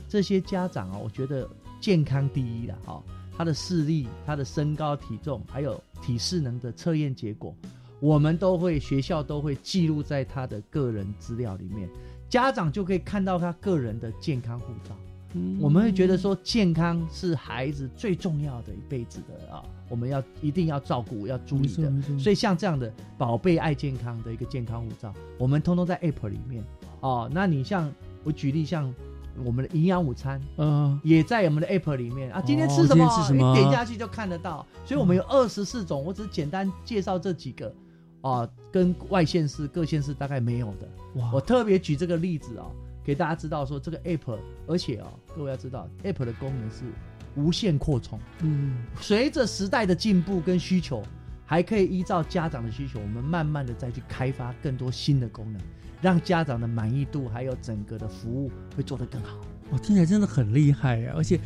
这些家长哦，我觉得健康第一了哈。他的视力、他的身高体重，还有体适能的测验结果，我们都会学校都会记录在他的个人资料里面，家长就可以看到他个人的健康护照。我们会觉得说，健康是孩子最重要的一辈子的啊。我们要一定要照顾，要注意的。所以像这样的宝贝爱健康的一个健康护照，我们通通在 App 里面哦。那你像我举例，像我们的营养午餐，嗯，也在我们的 App 里面啊。今天吃什么？你点下去就看得到。所以我们有二十四种，我只是简单介绍这几个啊，跟外县市各县市大概没有的。哇！我特别举这个例子啊，给大家知道说这个 App，而且啊，各位要知道 App 的功能是。无限扩充，嗯，随着时代的进步跟需求，还可以依照家长的需求，我们慢慢的再去开发更多新的功能，让家长的满意度还有整个的服务会做得更好。我听起来真的很厉害呀，而且。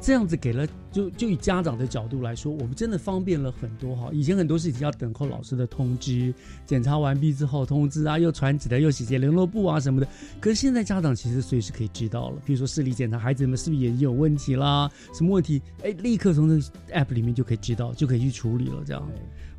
这样子给了，就就以家长的角度来说，我们真的方便了很多哈。以前很多事情要等候老师的通知，检查完毕之后通知啊，又传纸的，又写写联络簿啊什么的。可是现在家长其实随时可以知道了，比如说视力检查，孩子们是不是眼睛有问题啦，什么问题，哎，立刻从这个 app 里面就可以知道，就可以去处理了，这样。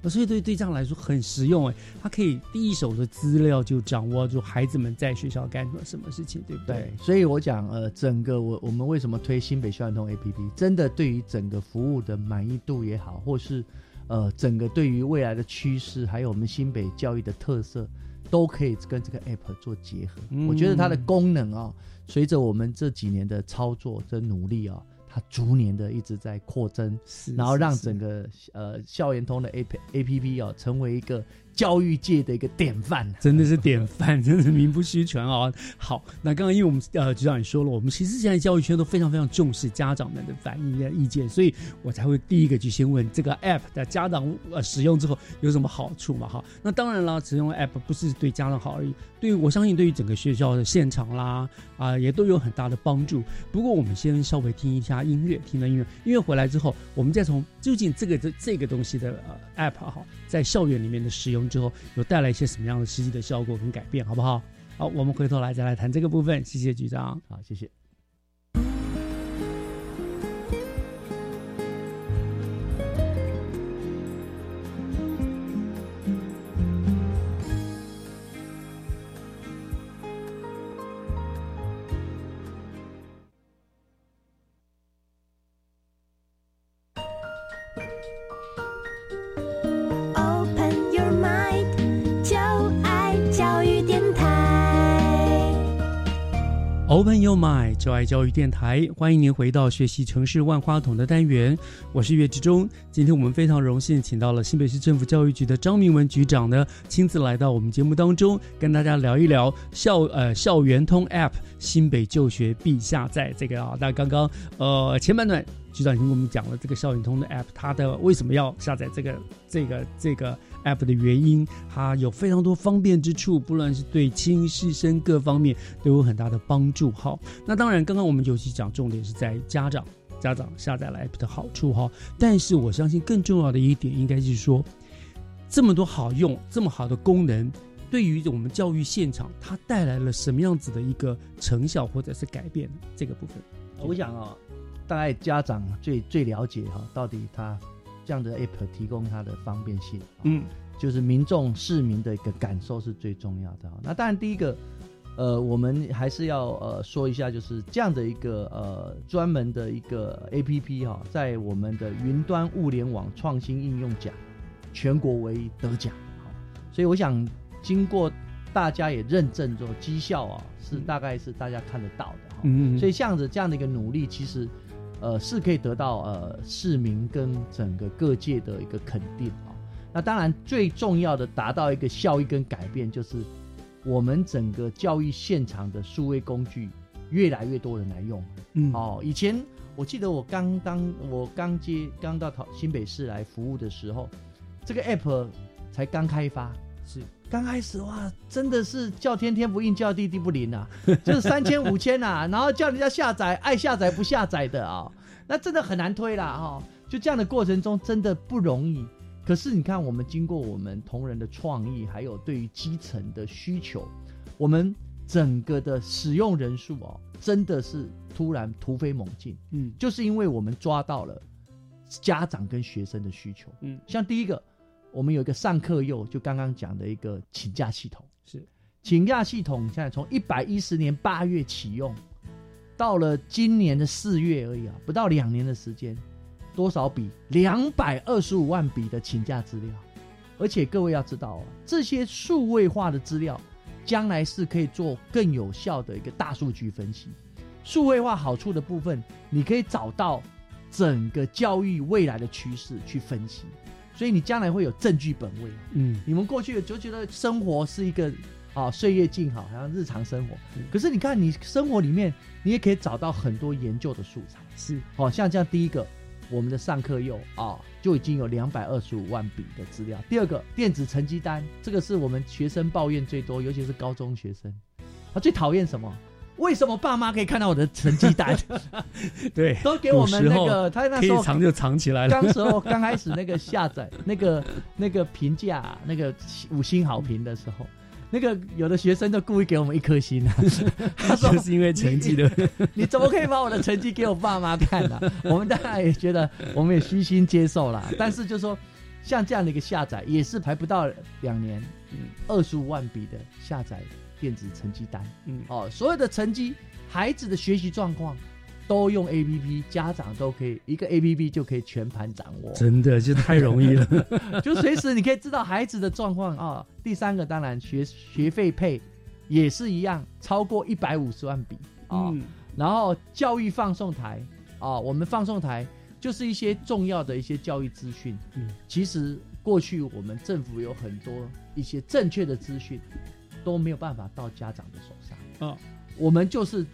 所以对对这样来说很实用哎，他可以第一手的资料就掌握住孩子们在学校干什么什么事情，对不对？所以我讲呃，整个我我们为什么推新北校园通 APP，真的对于整个服务的满意度也好，或是呃整个对于未来的趋势，还有我们新北教育的特色，都可以跟这个 App 做结合。我觉得它的功能啊，随着我们这几年的操作跟努力啊。它逐年的一直在扩增，然后让整个呃校园通的 A P A P P 哦成为一个。教育界的一个典范，真的是典范，真的是名不虚传啊！好，那刚刚因为我们呃局长也说了，我们其实现在教育圈都非常非常重视家长们的反应的意见，所以我才会第一个就先问这个 app 的家长呃使用之后有什么好处嘛？哈，那当然了，使用 app 不是对家长好而已，对于我相信对于整个学校的现场啦啊也都有很大的帮助。不过我们先稍微听一下音乐，听了音乐，音乐回来之后，我们再从究竟这个这这个东西的呃 app 哈，在校园里面的使用。之后有带来一些什么样的实际的效果跟改变，好不好？好，我们回头来再来谈这个部分。谢谢局长，好，谢谢。My 教爱教育电台，欢迎您回到学习城市万花筒的单元，我是岳志忠。今天我们非常荣幸请到了新北市政府教育局的张明文局长呢，亲自来到我们节目当中，跟大家聊一聊校呃校园通 App 新北就学必下载这个啊。那刚刚呃前半段局长已经跟我们讲了这个校园通的 App，它的为什么要下载这个这个这个。app 的原因，它有非常多方便之处，不论是对亲师生各方面都有很大的帮助。哈，那当然，刚刚我们尤其讲重点是在家长，家长下载了 app 的好处哈。但是我相信更重要的一点，应该是说，这么多好用、这么好的功能，对于我们教育现场，它带来了什么样子的一个成效或者是改变？这个部分，我想啊，大概家长最最了解哈，到底他。这样的 app 提供它的方便性，嗯，就是民众市民的一个感受是最重要的。那当然，第一个，呃，我们还是要呃说一下，就是这样的一个呃专门的一个 app 哈，在我们的云端物联网创新应用奖全国唯一得奖，好，所以我想经过大家也认证之后，绩效啊是大概是大家看得到的，嗯，所以这样子这样的一个努力，其实。呃，是可以得到呃市民跟整个各界的一个肯定啊。那当然，最重要的达到一个效益跟改变，就是我们整个教育现场的数位工具越来越多人来用。嗯，哦，以前我记得我刚当我刚接刚到新北市来服务的时候，这个 app 才刚开发，是刚开始哇，真的是叫天天不应，叫地地不灵啊，就是三千五千啊，然后叫人家下载，爱下载不下载的啊。那真的很难推啦，哈！就这样的过程中，真的不容易。可是你看，我们经过我们同仁的创意，还有对于基层的需求，我们整个的使用人数哦，真的是突然突飞猛进。嗯，就是因为我们抓到了家长跟学生的需求。嗯，像第一个，我们有一个上课又就刚刚讲的一个请假系统，是请假系统，现在从一百一十年八月启用。到了今年的四月而已啊，不到两年的时间，多少笔？两百二十五万笔的请假资料，而且各位要知道啊，这些数位化的资料，将来是可以做更有效的一个大数据分析。数位化好处的部分，你可以找到整个教育未来的趋势去分析，所以你将来会有证据本位。嗯，你们过去就觉得生活是一个。啊，岁月静好，好像日常生活。可是你看，你生活里面，你也可以找到很多研究的素材。是，哦，像这样，第一个，我们的上课用啊，就已经有两百二十五万笔的资料。第二个，电子成绩单，这个是我们学生抱怨最多，尤其是高中学生，他最讨厌什么？为什么爸妈可以看到我的成绩单？对，都给我们那个，他那时候藏就藏起来了。当时候刚开始那个下载，那个那个评价，那个五星好评的时候。那个有的学生就故意给我们一颗星啊，他说是因为成绩的，你怎么可以把我的成绩给我爸妈看呢？我们当然也觉得，我们也虚心接受了。但是就说，像这样的一个下载，也是排不到两年，嗯，二十五万笔的下载电子成绩单，嗯，哦，所有的成绩，孩子的学习状况。都用 A P P，家长都可以一个 A P P 就可以全盘掌握，真的就太容易了，就随时你可以知道孩子的状况啊。第三个当然学学费配也是一样，超过一百五十万笔啊。然后教育放送台啊，我们放送台就是一些重要的一些教育资讯。嗯，其实过去我们政府有很多一些正确的资讯都没有办法到家长的手上啊，我们就是。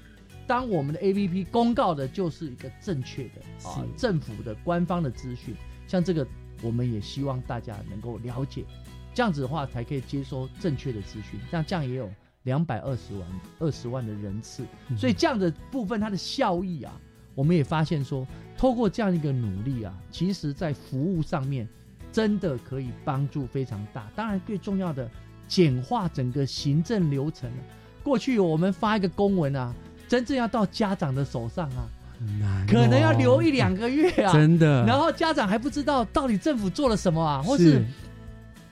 当我们的 A P P 公告的就是一个正确的啊，政府的官方的资讯，像这个，我们也希望大家能够了解，这样子的话才可以接收正确的资讯。像这样也有两百二十万二十万的人次，所以这样的部分它的效益啊，我们也发现说，透过这样一个努力啊，其实在服务上面真的可以帮助非常大。当然，最重要的简化整个行政流程。过去我们发一个公文啊。真正要到家长的手上啊，可能要留一两个月啊，真的。然后家长还不知道到底政府做了什么啊，或是，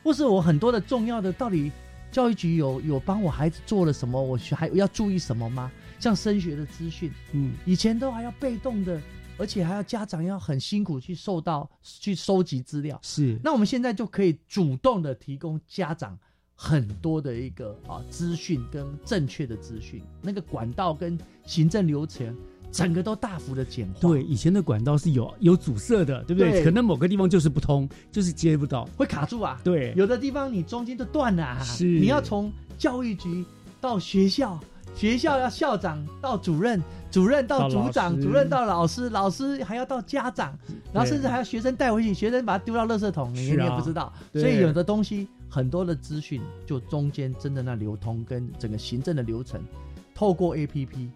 或是我很多的重要的到底教育局有有帮我孩子做了什么，我还要注意什么吗？像升学的资讯，嗯，以前都还要被动的，而且还要家长要很辛苦去受到去收集资料。是，那我们现在就可以主动的提供家长很多的一个啊资讯跟正确的资讯，那个管道跟行政流程。整个都大幅的简化。对，以前的管道是有有阻塞的，对不对？可能某个地方就是不通，就是接不到，会卡住啊。对，有的地方你中间就断了。是，你要从教育局到学校，学校要校长到主任，主任到组长，主任到老师，老师还要到家长，然后甚至还要学生带回去，学生把它丢到垃圾桶，你也不知道。所以有的东西，很多的资讯就中间真的那流通跟整个行政的流程，透过 A P P。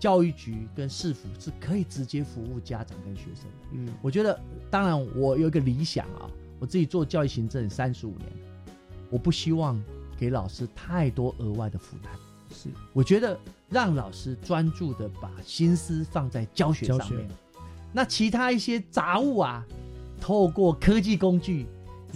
教育局跟市府是可以直接服务家长跟学生的。嗯，我觉得，当然我有一个理想啊，我自己做教育行政三十五年，我不希望给老师太多额外的负担。是，我觉得让老师专注的把心思放在教学上面，那其他一些杂物啊，透过科技工具，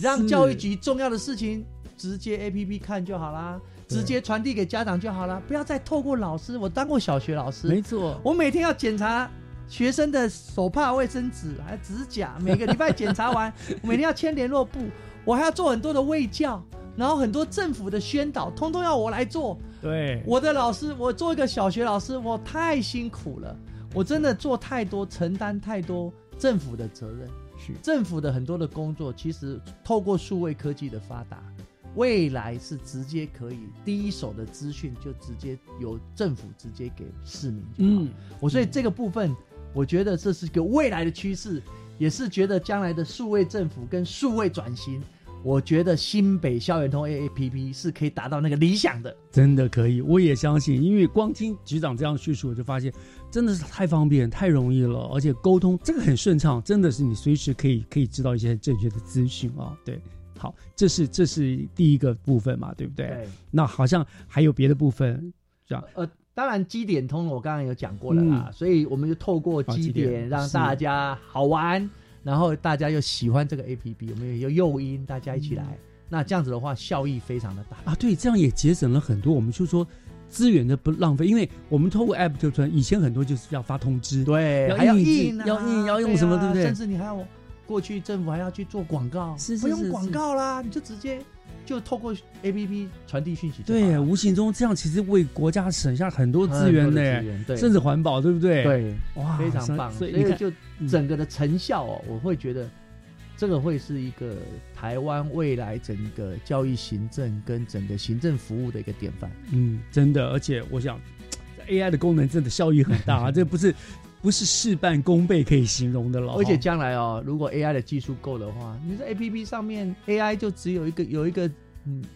让教育局重要的事情直接 A P P 看就好啦。直接传递给家长就好了，不要再透过老师。我当过小学老师，没错，我每天要检查学生的手帕、卫生纸还有指甲，每个礼拜检查完，每天要签联络簿，我还要做很多的卫教，然后很多政府的宣导，通通要我来做。对，我的老师，我做一个小学老师，我太辛苦了，我真的做太多，承担太多政府的责任。是政府的很多的工作，其实透过数位科技的发达。未来是直接可以第一手的资讯就直接由政府直接给市民。嗯，我所以这个部分，我觉得这是个未来的趋势，也是觉得将来的数位政府跟数位转型，我觉得新北校园通 A A P P 是可以达到那个理想的。真的可以，我也相信，因为光听局长这样叙述，我就发现真的是太方便、太容易了，而且沟通这个很顺畅，真的是你随时可以可以知道一些正确的资讯啊，对。好，这是这是第一个部分嘛，对不对？对。那好像还有别的部分，这样。呃，当然基点通我刚刚有讲过了啦，所以我们就透过基点让大家好玩，然后大家又喜欢这个 A P P，我们也有诱因大家一起来。那这样子的话，效益非常的大啊。对，这样也节省了很多，我们就说资源的不浪费，因为我们透过 App 就传，以前很多就是要发通知，对，还要印，要印，要用什么，对不对？甚至你还要。过去政府还要去做广告，不用广告啦，你就直接就透过 A P P 传递讯息。对，无形中这样其实为国家省下很多资源呢，甚至环保，对不对？对，哇，非常棒。所以就整个的成效哦，我会觉得这个会是一个台湾未来整个教育行政跟整个行政服务的一个典范。嗯，真的，而且我想 A I 的功能真的效益很大啊，这不是。不是事半功倍可以形容的了。而且将来哦，如果 AI 的技术够的话，你在 APP 上面 AI 就只有一个有一个嗯，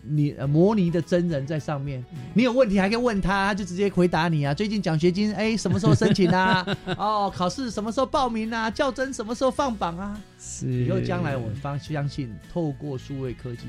你模拟的真人在上面，你有问题还可以问他，他就直接回答你啊。最近奖学金哎什么时候申请啊？哦，考试什么时候报名啊？较真什么时候放榜啊？是。以后将来我方相信，透过数位科技，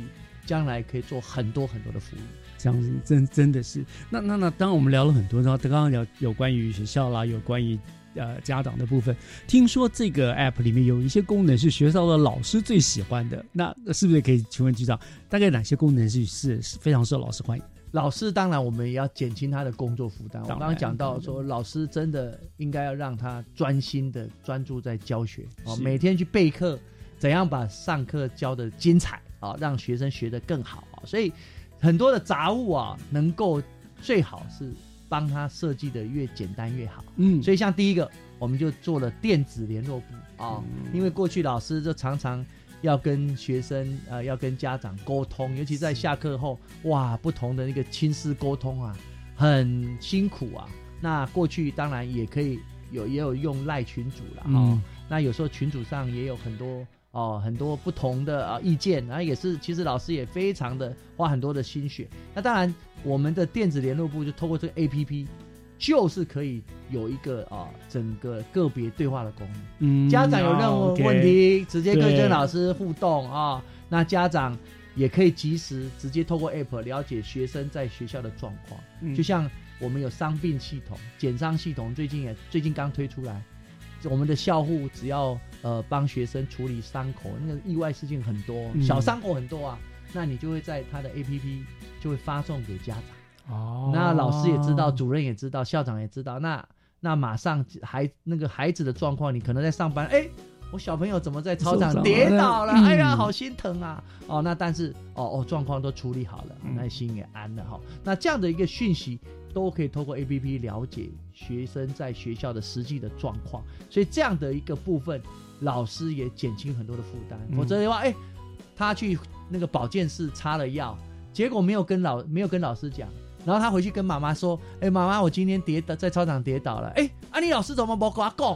将来可以做很多很多的服务。这样子真真的是。那那那，当然我们聊了很多，然后刚刚聊有关于学校啦，有关于。呃，家长的部分，听说这个 app 里面有一些功能是学校的老师最喜欢的，那是不是可以请问局长，大概哪些功能是是非常受老师欢迎？老师当然我们也要减轻他的工作负担。我刚刚讲到说，老师真的应该要让他专心的专注在教学哦，每天去备课，怎样把上课教的精彩啊，让学生学得更好啊。所以很多的杂物啊，能够最好是。帮他设计的越简单越好，嗯，所以像第一个，我们就做了电子联络簿。啊，因为过去老师就常常要跟学生呃，要跟家长沟通，尤其在下课后，哇，不同的那个亲师沟通啊，很辛苦啊。那过去当然也可以有，也有用赖群主了啊。那有时候群主上也有很多哦，很多不同的啊意见，然后也是其实老师也非常的花很多的心血。那当然。我们的电子联络部就透过这个 A P P，就是可以有一个啊整个个别对话的功能。嗯，家长有任何问题，直接跟跟老师互动啊。那家长也可以及时直接透过 App 了解学生在学校的状况。嗯就像我们有伤病系统、减伤系统，最近也最近刚推出来，我们的校护只要呃帮学生处理伤口，那个意外事情很多，小伤口很多啊。那你就会在他的 A P P 就会发送给家长哦，那老师也知道，主任也知道，校长也知道。那那马上孩那个孩子的状况，你可能在上班，哎，我小朋友怎么在操场跌倒了？哎呀，好心疼啊！哦，那但是哦哦，状况都处理好了，那心也安了哈。那这样的一个讯息都可以透过 A P P 了解学生在学校的实际的状况，所以这样的一个部分，老师也减轻很多的负担。否则的话，哎，他去那个保健室擦了药，结果没有跟老没有跟老师讲。然后他回去跟妈妈说：“哎，妈妈，我今天跌倒在操场跌倒了。哎，啊，你老师怎么不跟我讲？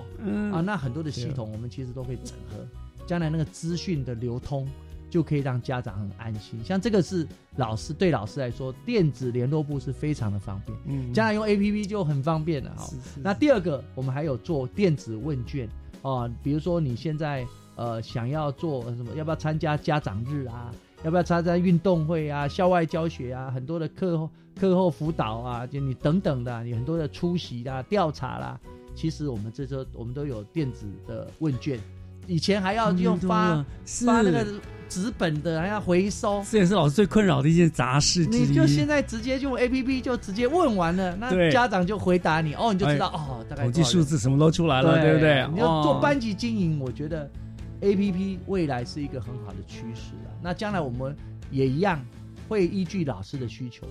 啊，那很多的系统我们其实都可以整合，将来那个资讯的流通就可以让家长很安心。像这个是老师对老师来说，电子联络簿是非常的方便。嗯，将来用 A P P 就很方便了哈。那第二个，我们还有做电子问卷啊，比如说你现在呃想要做什么，要不要参加家长日啊？要不要参加运动会啊、校外教学啊、很多的课后课后辅导啊，就你等等的，你很多的出席啦、调查啦，其实我们这时候我们都有电子的问卷，以前还要用发发那个纸本的，还要回收，这也是老师最困扰的一件杂事。你就现在直接用 A P P 就直接问完了，那家长就回答你，哦，你就知道哦，大概统计数字什么都出来了，对不对？你要做班级经营，我觉得。A P P 未来是一个很好的趋势啊，那将来我们也一样会依据老师的需求，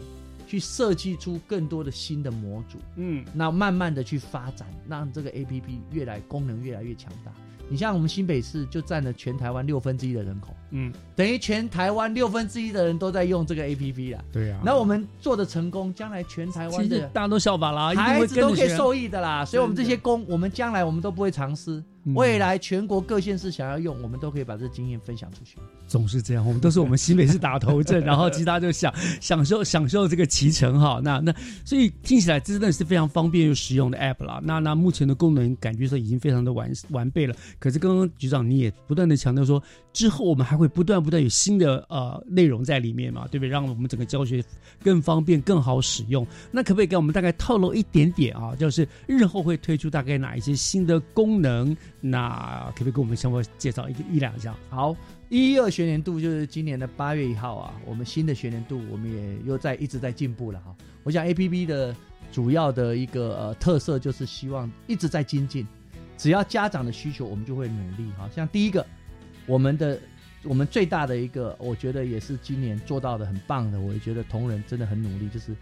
去设计出更多的新的模组，嗯，那慢慢的去发展，让这个 A P P 越来功能越来越强大。你像我们新北市就占了全台湾六分之一的人口，嗯，等于全台湾六分之一的人都在用这个 A P P 了，对啊。那我们做的成功，将来全台湾的大家都效仿啦，孩子都可以受益的啦。所以，我们这些工，我们将来我们都不会藏私。未来全国各县市想要用，我们都可以把这经验分享出去。总是这样，我们都是我们新北市打头阵，然后其他就享享受享受这个骑乘哈。那那所以听起来真的是非常方便又实用的 app 啦。那那目前的功能感觉说已经非常的完完备了。可是刚刚局长你也不断的强调说，之后我们还会不断不断有新的呃内容在里面嘛，对不对？让我们整个教学更方便更好使用。那可不可以给我们大概透露一点点啊？就是日后会推出大概哪一些新的功能？那可不可以给我们相关介绍一个一两项？好，一二学年度就是今年的八月一号啊，我们新的学年度我们也又在一直在进步了哈。我想 A P P 的主要的一个呃特色就是希望一直在精进，只要家长的需求，我们就会努力哈。像第一个，我们的我们最大的一个，我觉得也是今年做到的很棒的，我也觉得同仁真的很努力，就是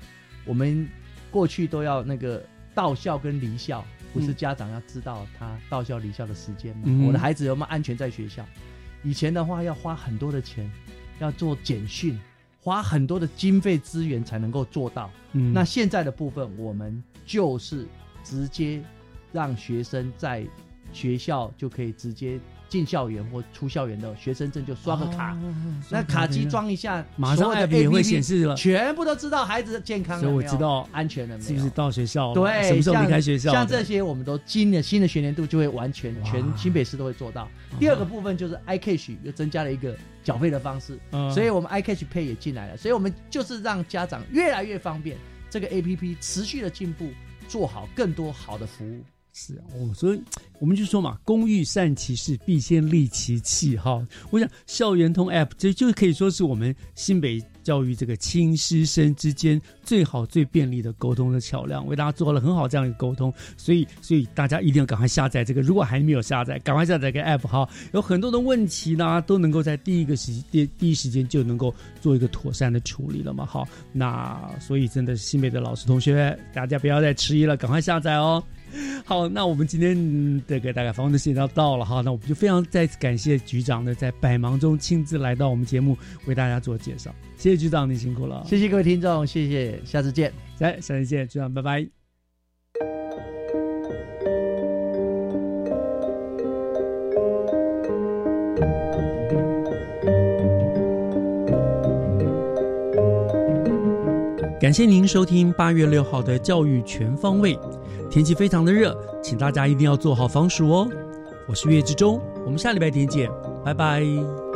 我们过去都要那个到校跟离校。不是家长要知道他到校离校的时间吗？我的孩子有没有安全在学校？以前的话要花很多的钱，要做简讯，花很多的经费资源才能够做到。那现在的部分，我们就是直接让学生在学校就可以直接。进校园或出校园的学生证就刷个卡，那卡机装一下，马上 app 也会显示了，全部都知道孩子的健康，所以我知道安全了没有，是不是到学校？对，什么时候离开学校？像这些，我们都今年新的学年度就会完全全新北市都会做到。第二个部分就是 iCash 又增加了一个缴费的方式，所以我们 iCash Pay 也进来了，所以我们就是让家长越来越方便，这个 APP 持续的进步，做好更多好的服务。是啊哦，所以我们就说嘛，工欲善其事，必先利其器。哈，我想校园通 App 这就可以说是我们新北教育这个亲师生之间最好最便利的沟通的桥梁，为大家做了很好这样一个沟通。所以，所以大家一定要赶快下载这个，如果还没有下载，赶快下载个 App 哈。有很多的问题呢，都能够在第一个时第第一时间就能够做一个妥善的处理了嘛。好，那所以真的新北的老师同学，大家不要再迟疑了，赶快下载哦。好，那我们今天这个大概访问的时间要到了哈，那我们就非常再次感谢局长呢，在百忙中亲自来到我们节目为大家做介绍，谢谢局长，你辛苦了，谢谢各位听众，谢谢，下次见，来，下次见，局长，拜拜。感谢您收听八月六号的教育全方位。天气非常的热，请大家一定要做好防暑哦。我是月之中，我们下礼拜天见，拜拜。